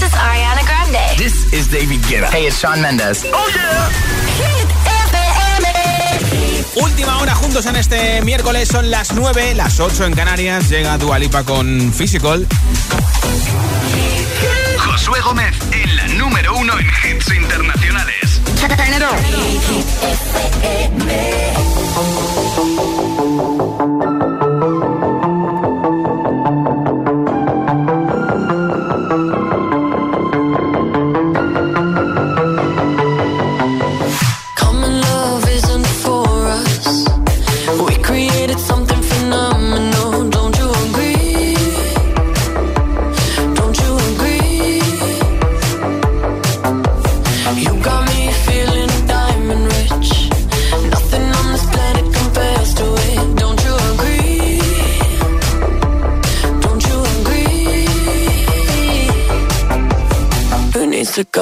This is Ariana Grande. This is David Guetta. Hey, it's Sean Mendes. Oh yeah. Última hora juntos en este miércoles, son las 9, las 8 en Canarias. Llega Dualipa con Physical. Josué Gómez en la número uno en hits internacionales. to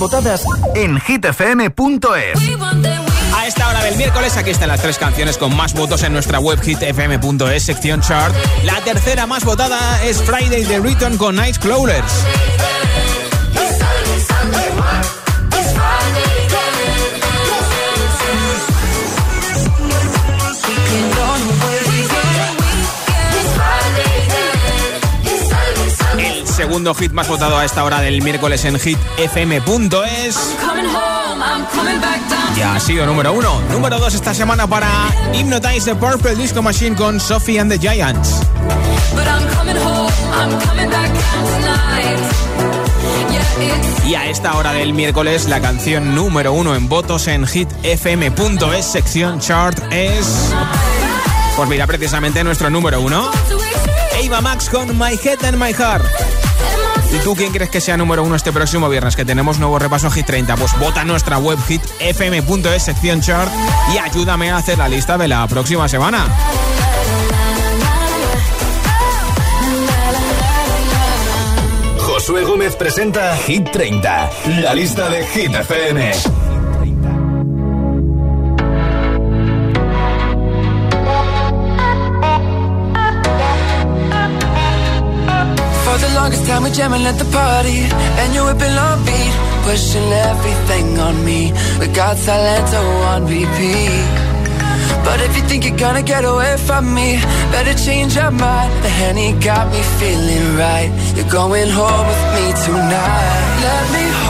Votadas en hitfm.es. A esta hora del miércoles, aquí están las tres canciones con más votos en nuestra web hitfm.es, sección chart. La tercera más votada es Friday the Return con Night Crawlers. Segundo hit más votado a esta hora del miércoles en hitfm.es. Ya ha sido número uno. Número dos esta semana para Hypnotize the Purple Disco Machine con Sophie and the Giants. Y a esta hora del miércoles la canción número uno en votos en hitfm.es sección chart es... Pues mira, precisamente nuestro número uno. Eva Max con My Head and My Heart. ¿Y tú quién crees que sea número uno este próximo viernes? Que tenemos nuevo repaso Hit 30. Pues vota nuestra web hit fm.es sección chart y ayúdame a hacer la lista de la próxima semana. Josué Gómez presenta Hit 30, la lista de Hit FM. longest time we're jamming at the party, and you're whipping on beat, pushing everything on me. We got salento on repeat. But if you think you're gonna get away from me, better change your mind. The Henny got me feeling right. You're going home with me tonight. Let me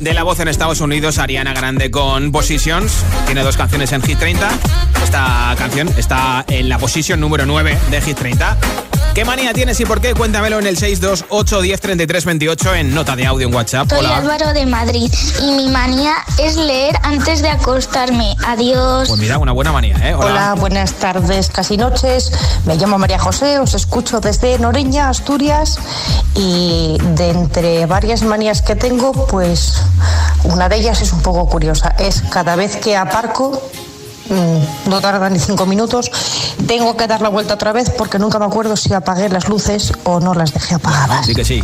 De la voz en Estados Unidos, Ariana Grande con Positions. Tiene dos canciones en Hit 30. Esta canción está en la posición número 9 de Hit 30. ¿Qué manía tienes y por qué? Cuéntamelo en el 628 10 28 en nota de audio en WhatsApp. Soy Álvaro de Madrid y mi manía es leer antes de acostarme. Adiós. Pues mira, una buena manía, ¿eh? Hola. buenas tardes, casi noches. Me llamo María José, os escucho desde Noreña, Asturias y de entre varias manías que tengo, pues una de ellas es un poco curiosa. Es cada vez que aparco no tarda ni cinco minutos. Tengo que dar la vuelta otra vez porque nunca me acuerdo si apagué las luces o no las dejé apagadas. Sí que sí.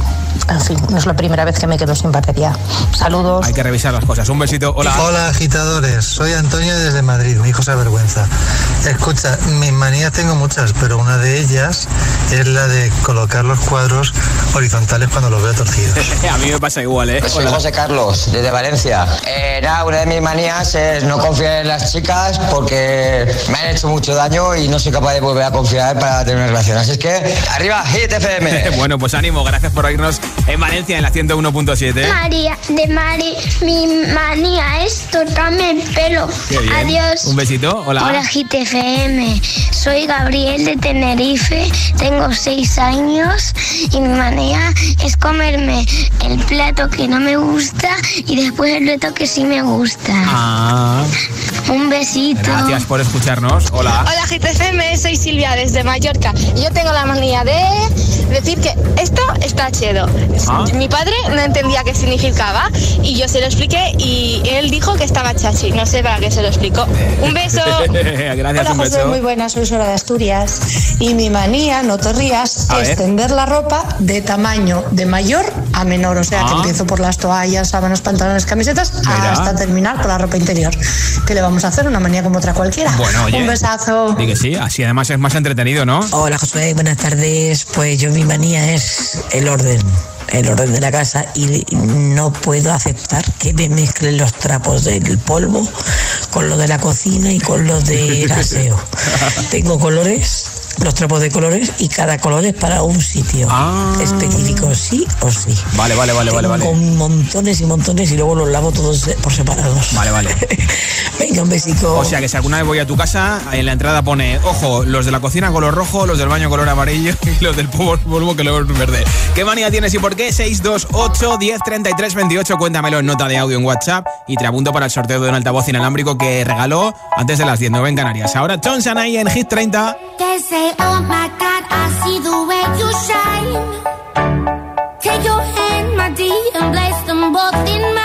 En fin, no es la primera vez que me quedo sin batería. Saludos. Hay que revisar las cosas. Un besito. Hola. Hola, agitadores. Soy Antonio desde Madrid. Mi hijo se avergüenza. Escucha, mis manías tengo muchas, pero una de ellas es la de colocar los cuadros horizontales cuando los veo torcidos. A mí me pasa igual, ¿eh? Soy José Carlos, desde Valencia. Eh, una de mis manías es no confiar en las chicas porque me han hecho mucho daño y no soy capaz de volver a confiar para tener una relación. Así es que, arriba, Hit FM. bueno, pues ánimo, gracias por oírnos en Valencia en la 101.7. María, de Mari, mi manía es tocarme el pelo. Adiós. Un besito, hola. Hola, Hit FM. Soy Gabriel de Tenerife, tengo seis años y mi manía es comerme el plato que no me gusta y después el plato que sí me gusta. Ah. Un besito. Gracias por escucharnos. Hola. Hola GTFM, soy Silvia desde Mallorca. Yo tengo la manía de decir que esto está chido. Ah. Mi padre no entendía qué significaba y yo se lo expliqué y él dijo que estaba chachi. No sé para qué se lo explicó. Un beso. Gracias, Hola, José, muy buenas, soy Sora de Asturias. Y mi manía, no te rías, es tender la ropa de tamaño de mayor a menor. O sea, que ah. empiezo por las toallas, sábanas, pantalones, camisetas, hasta terminar por la ropa interior. ¿Qué le vamos a hacer? Una manía como otra cualquiera. Bueno, Un besazo. Que sí, así además es más entretenido, ¿no? Hola, Josué, buenas tardes. Pues yo mi manía es el orden el orden de la casa y no puedo aceptar que me mezclen los trapos del polvo con lo de la cocina y con los del aseo. Tengo colores los trapos de colores y cada color es para un sitio ah. específico, sí o sí. Vale, vale, vale, vale, vale. Con montones y montones y luego los lavo todos por separados. Vale, vale. Venga, un besito. O sea que si alguna vez voy a tu casa, en la entrada pone, ojo, los de la cocina color rojo, los del baño color amarillo y los del polvo que luego es verde. ¿Qué manía tienes y por qué? 628 10 33 28. Cuéntamelo en nota de audio en WhatsApp y te apunto para el sorteo de un altavoz inalámbrico que regaló antes de las 10, 9 en Canarias. Ahora John Sanay en Hit 30. oh my God, I see the way you shine. Take your hand, my dear, and place them both in mine.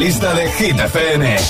Lista de Hit FM.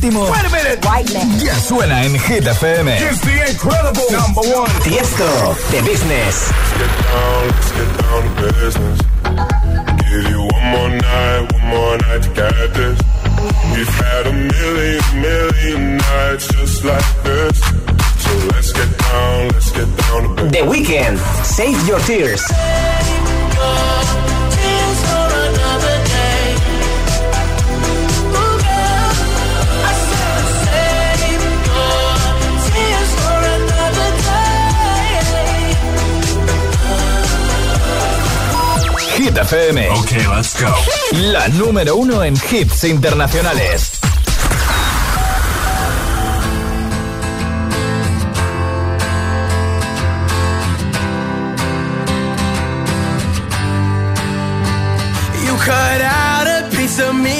Lo último ya suena en Hit FM. the incredible number one. Tiesto, The Business. Get down, let's get down to business. Give you one more night, one more night to get this. We've had a million, million nights just like this. So let's get down, let's get down to business. The Weekend, Save Your Tears. Hit FM. Okay, let's go. La número uno en hits internacionales. You cut out a piece of me,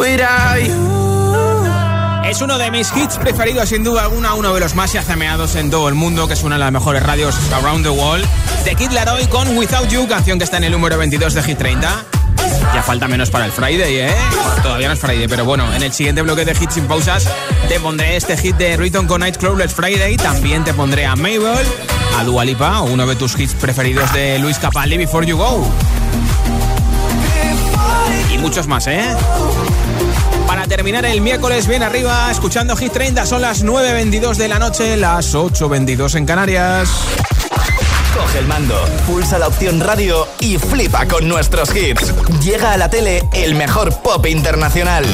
without you. Es uno de mis hits preferidos, sin duda alguna, uno de los más yazameados en todo el mundo, que es una de las mejores radios around the world. De Kid Laroi con Without You, canción que está en el número 22 de Hit 30. Ya falta menos para el Friday, ¿eh? Todavía no es Friday, pero bueno, en el siguiente bloque de hits sin pausas te pondré este hit de Riton con Nightcrawler's Friday. También te pondré a Mabel, a Dua Lipa, uno de tus hits preferidos de Luis Capaldi, Before You Go. Y muchos más, ¿eh? Para terminar el miércoles bien arriba, escuchando Hit 30, son las 9.22 de la noche, las 8.22 en Canarias. Coge el mando, pulsa la opción radio y flipa con nuestros hits. Llega a la tele el mejor pop internacional.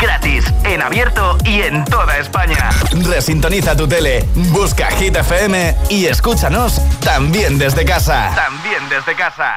Gratis, en abierto y en toda España. Resintoniza tu tele, busca Hit FM y escúchanos también desde casa. También desde casa.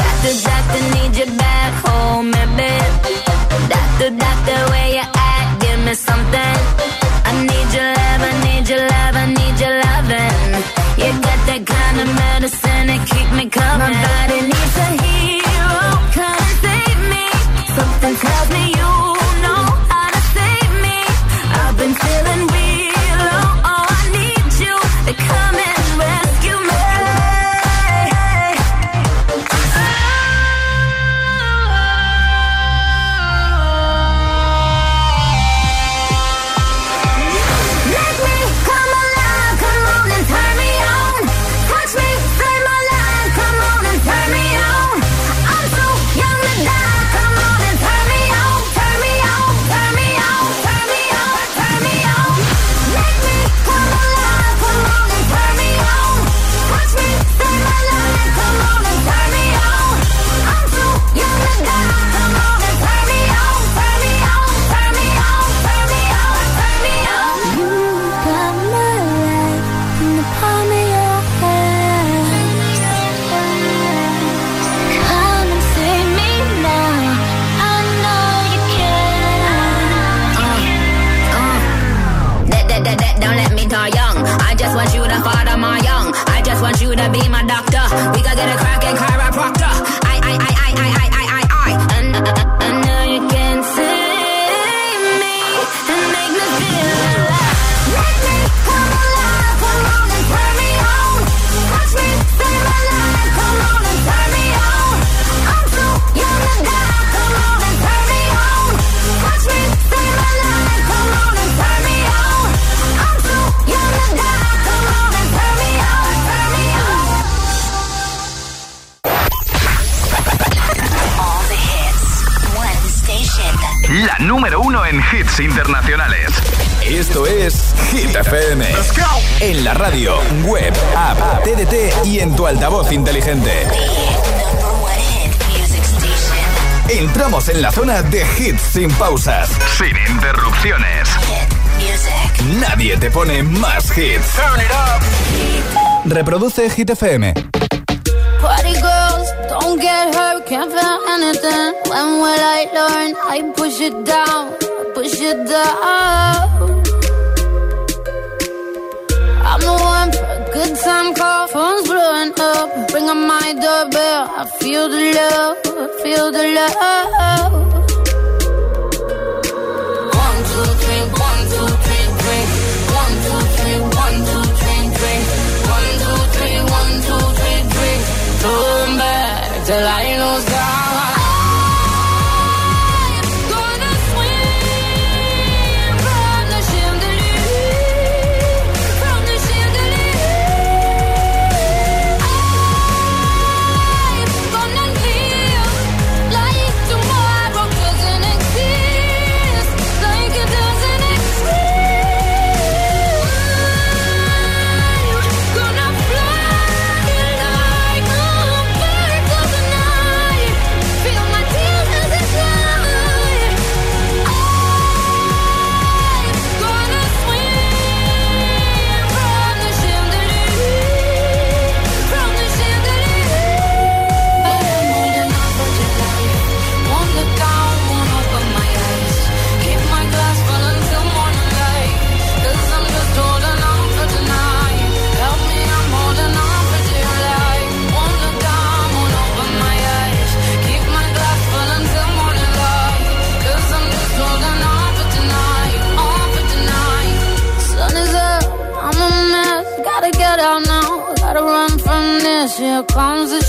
Doctor, doctor, need you back home, baby. Doctor, doctor, where you at? Give me something. I need your love, I need your love, I need your loving. You got that kind of medicine keep me coming. My body needs a hero, sin pausas, sin interrupciones. Nadie te pone más hits. Reproduce Hit FM. Party girls, don't get hurt, can't feel anything. When will I learn? I push it down, push it down. I'm the one for a good time call, phone's blowing up. Ring on my doorbell, I feel the love, I feel the love. till I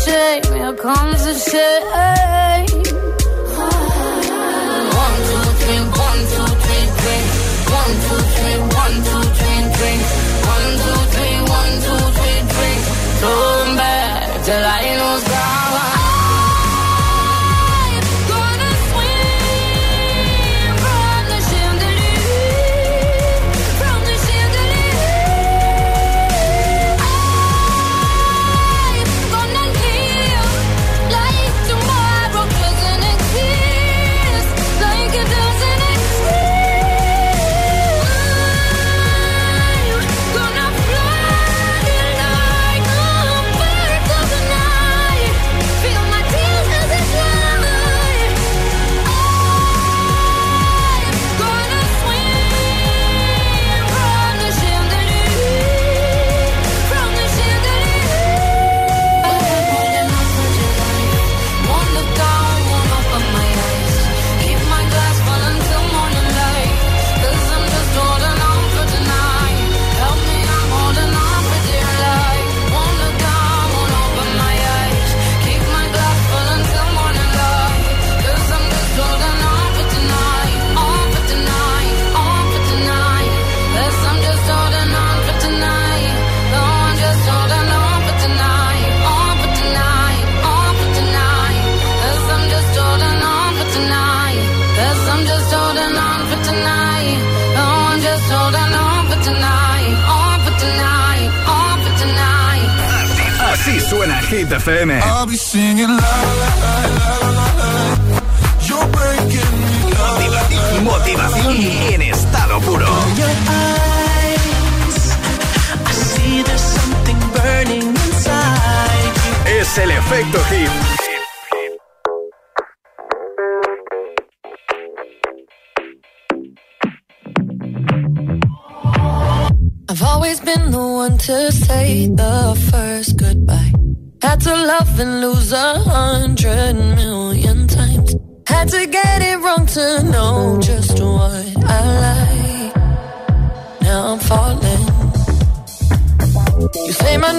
shame, here comes the shame. One, two, three, one, two, three, three. One, two, three, one, two, three, three. One, two, three, one, two, three, three.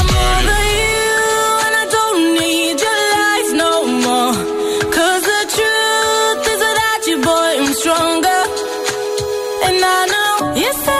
I'm over you and I don't need your lies no more. Cause the truth is that you, boy, I'm stronger. And I know you said.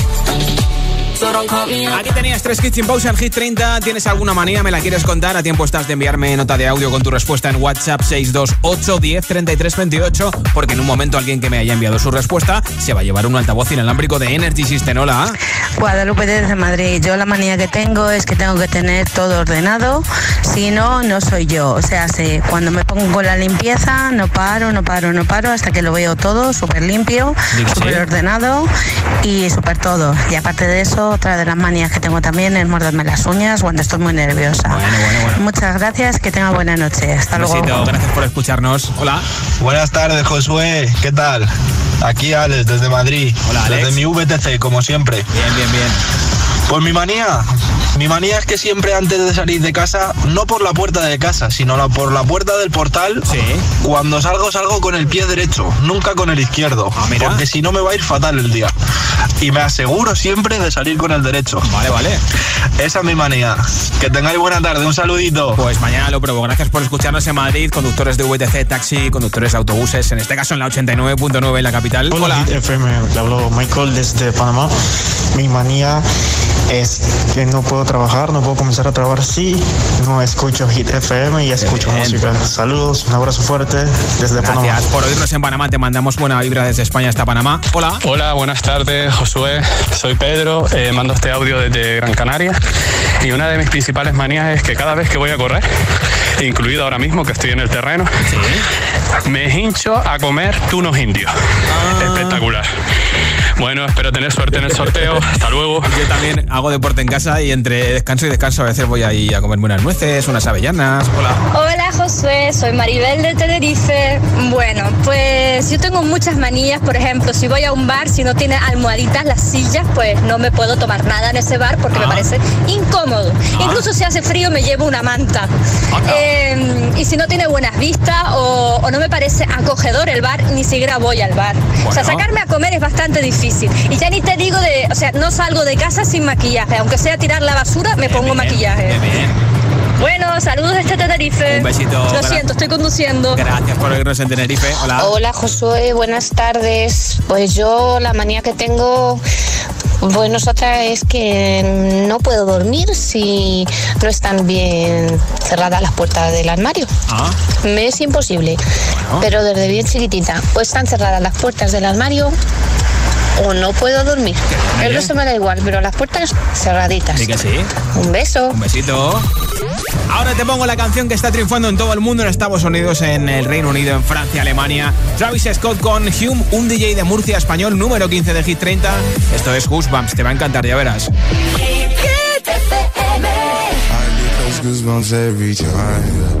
Aquí Tenías tres hits sin pausa en Hit 30. ¿Tienes alguna manía? ¿Me la quieres contar? A tiempo estás de enviarme nota de audio con tu respuesta en WhatsApp 628 10 33 28. Porque en un momento alguien que me haya enviado su respuesta se va a llevar un altavoz inalámbrico de Energy System. Hola. Guadalupe desde Madrid. Yo la manía que tengo es que tengo que tener todo ordenado. Si no, no soy yo. O sea, si cuando me pongo con la limpieza, no paro, no paro, no paro hasta que lo veo todo súper limpio, súper ordenado y súper todo. Y aparte de eso, otra de las manías que tengo también es morderme las uñas cuando estoy muy nerviosa. Muchas gracias, que tenga buena noche. Hasta Un luego. besito, gracias por escucharnos. Hola. Buenas tardes, Josué. ¿Qué tal? Aquí Alex, desde Madrid. Hola, Alex. Desde mi VTC, como siempre. Bien, bien, bien. Pues mi manía. Mi manía es que siempre antes de salir de casa, no por la puerta de casa, sino la- por la puerta del portal, cuando salgo salgo con el pie derecho, nunca con el izquierdo, porque si no me va a ir fatal el día. Y me aseguro siempre de salir con el derecho. Vale, vale. Esa es mi manía. Que tengáis buena tarde, un saludito. Pues mañana lo pruebo. Gracias por escucharnos en Madrid, conductores de VTC, taxi, conductores de autobuses, en este caso en la 89.9 en la capital. Hola, Hit FM, le hablo Michael desde Panamá. Mi manía es que no puedo trabajar, no puedo comenzar a trabajar si no escucho Hit FM y escucho música. Saludos, un abrazo fuerte desde Panamá. Gracias por oírnos en Panamá. Te mandamos buena vibra desde España hasta Panamá. Hola. Hola, buenas tardes, Josué. Soy Pedro, eh, mando este audio desde Gran Canaria y una de mis principales manías es que cada vez que voy a correr, incluido ahora mismo que estoy en el terreno, me hincho a comer tunos indios. Ah. Espectacular. Bueno, espero tener suerte en el sorteo. Hasta luego. Yo también hago deporte en casa y entre descanso y descanso a veces voy ahí a comerme unas nueces, unas avellanas. Hola. Hola Josué, soy Maribel de Tenerife. Bueno, pues yo tengo muchas manías, por ejemplo, si voy a un bar, si no tiene almohaditas las sillas, pues no me puedo tomar nada en ese bar porque me parece incómodo. Incluso si hace frío me llevo una manta. Eh, y si no tiene buenas vistas o, o no me parece acogedor el bar, ni siquiera voy al bar. O sea, sacarme a comer es bastante difícil. Y ya ni te digo de, o sea, no salgo de casa sin maquillaje, aunque sea tirar la basura, me pongo maquillaje. Bueno, saludos desde Tenerife. Un besito, Lo siento, estoy conduciendo. Gracias por oírnos en Tenerife. Hola. Hola Josué, buenas tardes. Pues yo la manía que tengo, pues nosotras es que no puedo dormir si no están bien cerradas las puertas del armario. Ah. Me es imposible. Pero desde bien chiquitita, o están cerradas las puertas del armario o no puedo dormir. El resto me da igual, pero las puertas cerraditas. Sí que sí. Un beso. Un besito. Ahora te pongo la canción que está triunfando en todo el mundo, en Estados Unidos, en el Reino Unido, en Francia, Alemania. Travis Scott con Hume, un DJ de Murcia español, número 15 de Hit 30. Esto es Goosebumps, te va a encantar, ya verás. time yeah.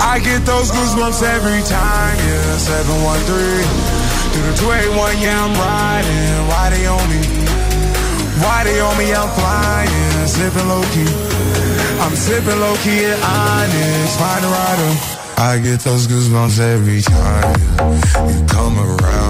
I get those goosebumps every time, yeah. 713 through the 281, yeah, I'm riding. Why they on me? Why they on me? I'm flying, sipping low key. I'm sipping low key at Onyx, find a rider. I get those goosebumps every time. You come around,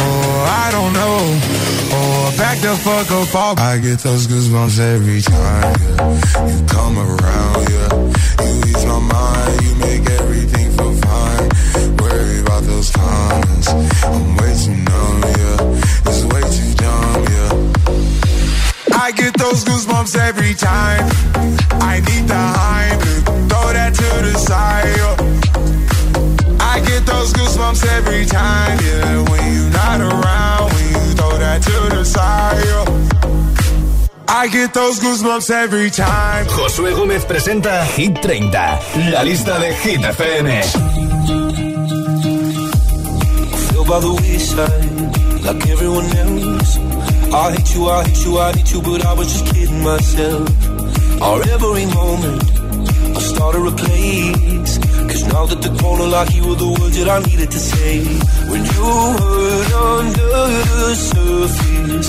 or I don't know, oh, or back the fuck up off. I get those goosebumps every time yeah. you come around, yeah. You ease my mind, you make everything feel fine. Worry about those comments, I'm way too numb, yeah. It's way too dumb, yeah. I get those goosebumps every time. I need the high. throw that to the side. yo. I get those goosebumps every time, yeah. I get those goosebumps every time. Josué Gómez presenta Hit 30, la lista de Hit FM. feel by the wayside like everyone else. I hate you, I hate you, I hate you, but I was just kidding myself. Our every moment, I started a place. Cause now that the corner like you were the words that I needed to say. When you hurt under the surface,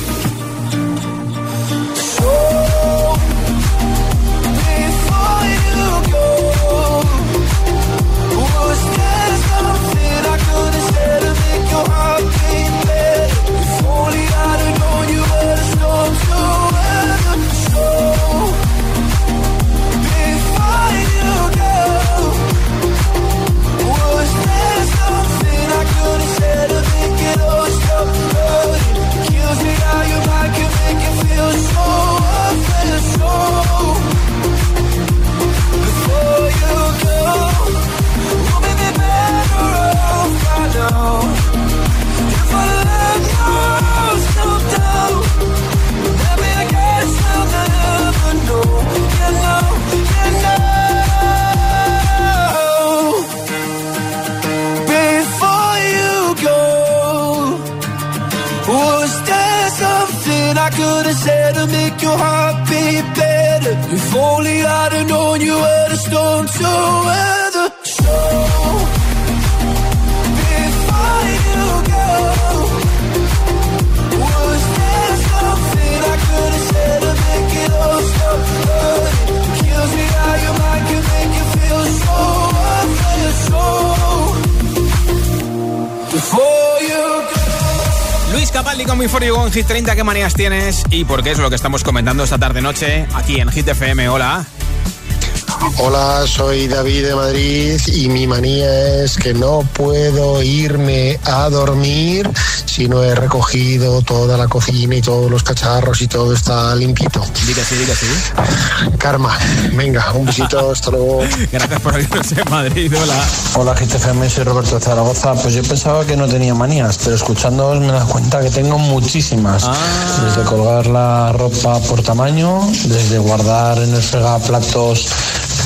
Capaldi con mi For You en Hit 30, ¿qué manías tienes? Y por qué es lo que estamos comentando esta tarde-noche aquí en Hit FM. Hola. Hola, soy David de Madrid y mi manía es que no puedo irme a dormir si no he recogido toda la cocina y todos los cacharros y todo está limpito. Diga sí, diga sí. Karma, venga, un besito, hasta luego. Gracias por oírnos en Madrid, hola. Hola GTFM, soy Roberto de Zaragoza. Pues yo pensaba que no tenía manías, pero escuchándoos me das cuenta que tengo muchísimas. Desde colgar la ropa por tamaño, desde guardar en el fregaplatos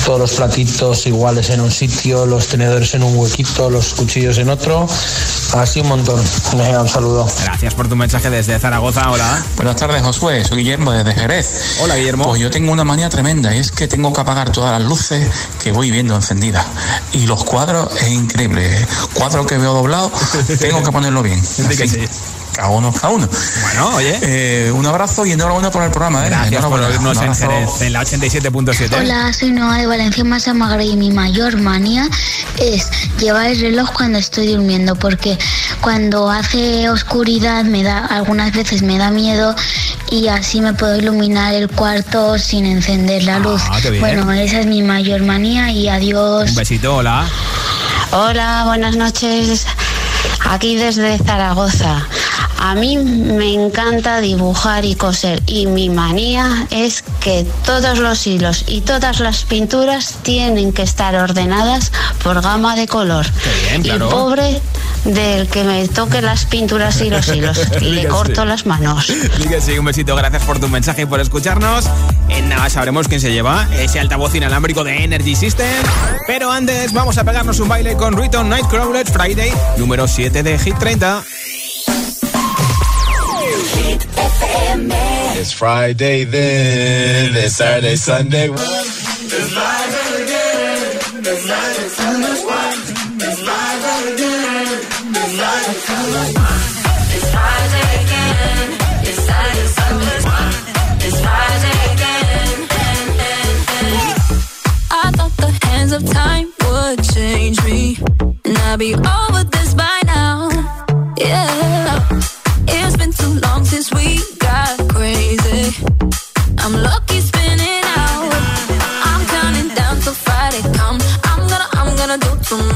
todos los platitos iguales en un sitio, los tenedores en un huequito, los cuchillos en otro. Así un montón. Venga, un saludo. Gracias por tu mensaje desde Zaragoza, hola. Buenas tardes, Josué. Soy Guillermo desde Jerez. Hola, Guillermo. Pues yo tengo una manía tremenda y es que tengo que apagar todas las luces que voy viendo encendidas. Y los cuadros es increíble. Cuadro que veo doblado, tengo que ponerlo bien. Que Así. sí. Cada uno, cada uno. Bueno, oye. Eh, un abrazo y enhorabuena por el programa, ¿eh? Gracias por oírnos en. Jerez, en la 87.7. Hola, soy Noa de Valencia Massa Magre y mi mayor manía es llevar el reloj cuando estoy durmiendo porque cuando hace oscuridad me da algunas veces me da miedo y así me puedo iluminar el cuarto sin encender la luz. Ah, qué bien. Bueno, esa es mi mayor manía y adiós. Un besito, hola. Hola, buenas noches. Aquí desde Zaragoza. A mí me encanta dibujar y coser y mi manía es que todos los hilos y todas las pinturas tienen que estar ordenadas por gama de color. bien, claro. Y pobre del que me toque las pinturas y los hilos y le corto las manos. Sí, un besito, gracias por tu mensaje y por escucharnos. En nada sabremos quién se lleva ese altavoz inalámbrico de Energy System. Pero antes vamos a pegarnos un baile con Riton Nightcrawler Friday, número 7 de Hit 30. Hit FM. It's Friday then, it's Saturday, Sunday. It's live again. It's live again. It's live it's on. It's Friday again. It's Saturday, Sunday. It's Friday again. I thought the hands of time would change me, and I'd be over.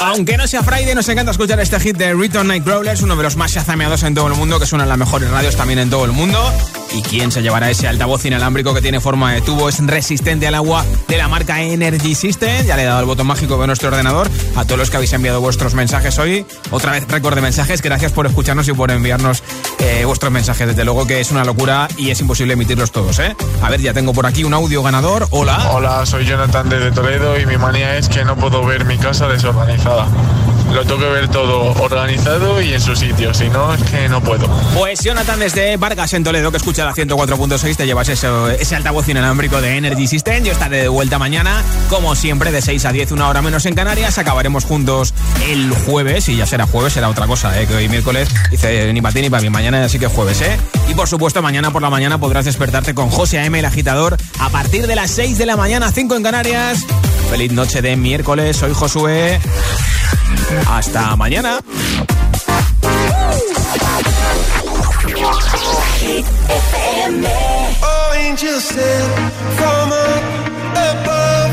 Aunque no sea Friday, nos encanta escuchar este hit de Return Nightcrawlers, uno de los más chazameados en todo el mundo, que suena en las mejores radios también en todo el mundo. ¿Y quién se llevará ese altavoz inalámbrico que tiene forma de tubo? Es resistente al agua de la marca Energy System. Ya le he dado el botón mágico de nuestro ordenador a todos los que habéis enviado vuestros mensajes hoy. Otra vez récord de mensajes. Gracias por escucharnos y por enviarnos eh, vuestros mensajes. Desde luego que es una locura y es imposible emitirlos todos, ¿eh? A ver, ya tengo por aquí un audio ganador. Hola. Hola, soy Jonathan desde Toledo y mi manía es que no puedo ver mi casa desorganizada. Lo tengo que ver todo organizado y en su sitio, si no es que no puedo. Pues Jonathan desde Vargas en Toledo, que escucha la 104.6, te llevas eso- ese altavoz inalámbrico de Energy System. Yo estaré de vuelta mañana, como siempre, de 6 a 10, una hora menos en Canarias. Acabaremos juntos el jueves, y ya será jueves, será otra cosa, ¿eh? que hoy miércoles dice ni para ti ni para mí, mañana así que jueves, ¿eh? Y por supuesto, mañana por la mañana podrás despertarte con José A.M. el agitador a partir de las 6 de la mañana, 5 en Canarias. Feliz noche de miércoles, soy Josué. Hasta mañana. Oh, angel sent from above.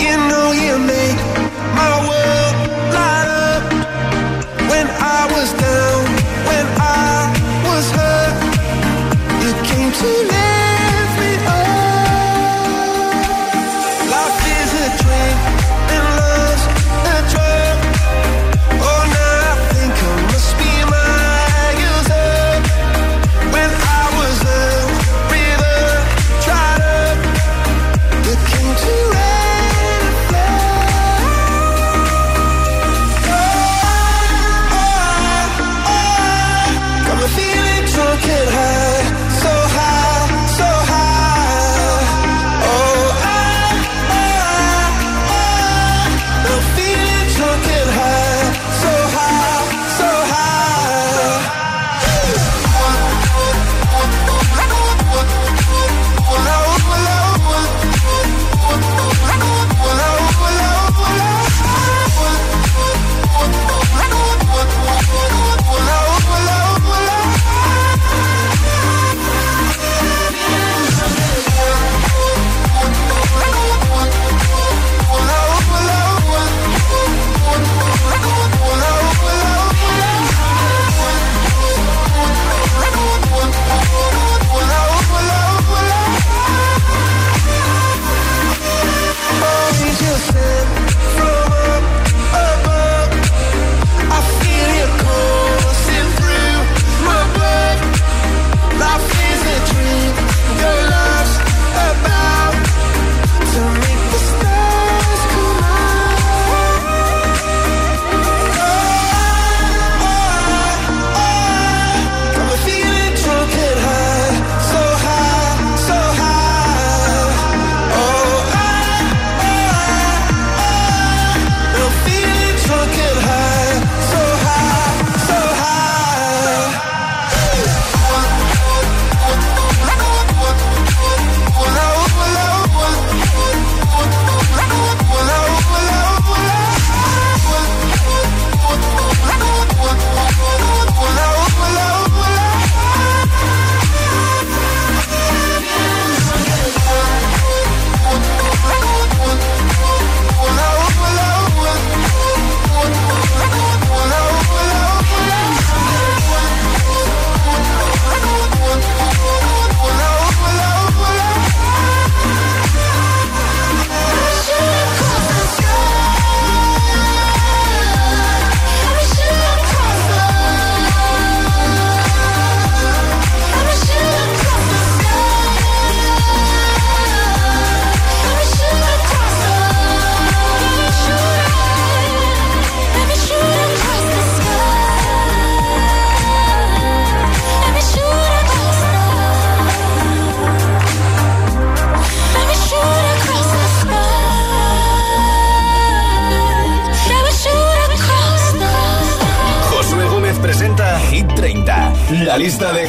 You know you make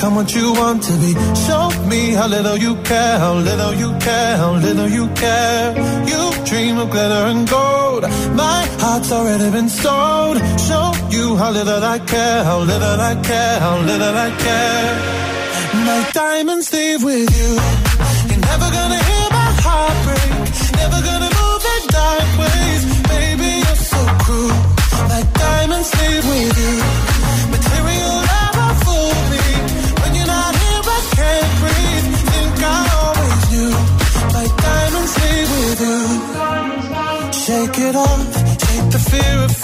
Become what you want to be. Show me how little you care, how little you care, how little you care. You dream of glitter and gold. My heart's already been sold. Show you how little I care, how little I care, how little I care. My diamonds leave with you. You're never gonna hear my heart break. Never gonna move in dark ways. Baby, you're so cruel. My diamonds leave with you.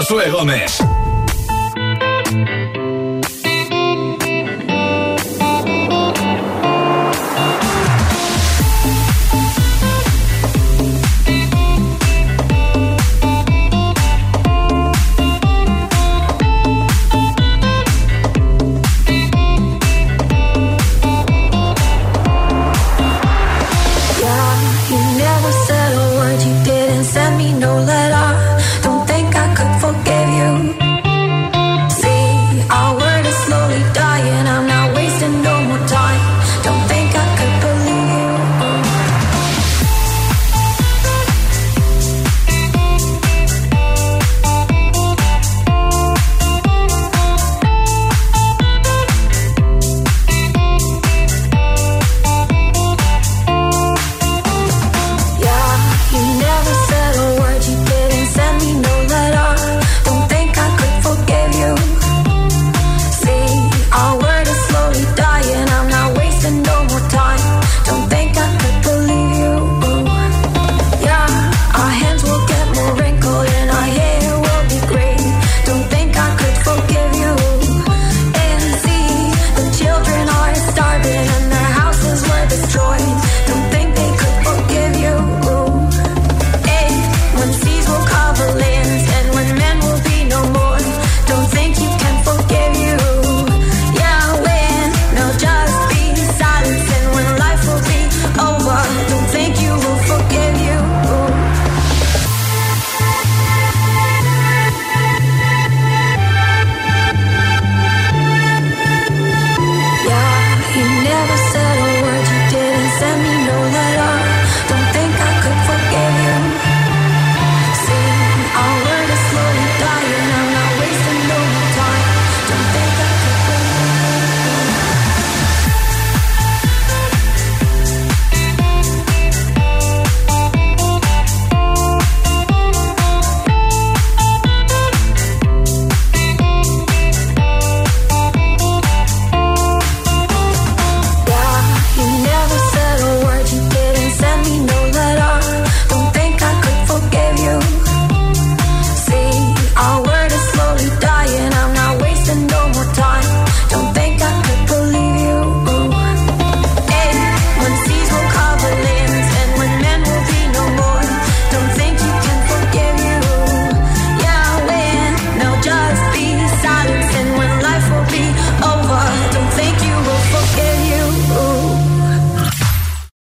Josué Gómez.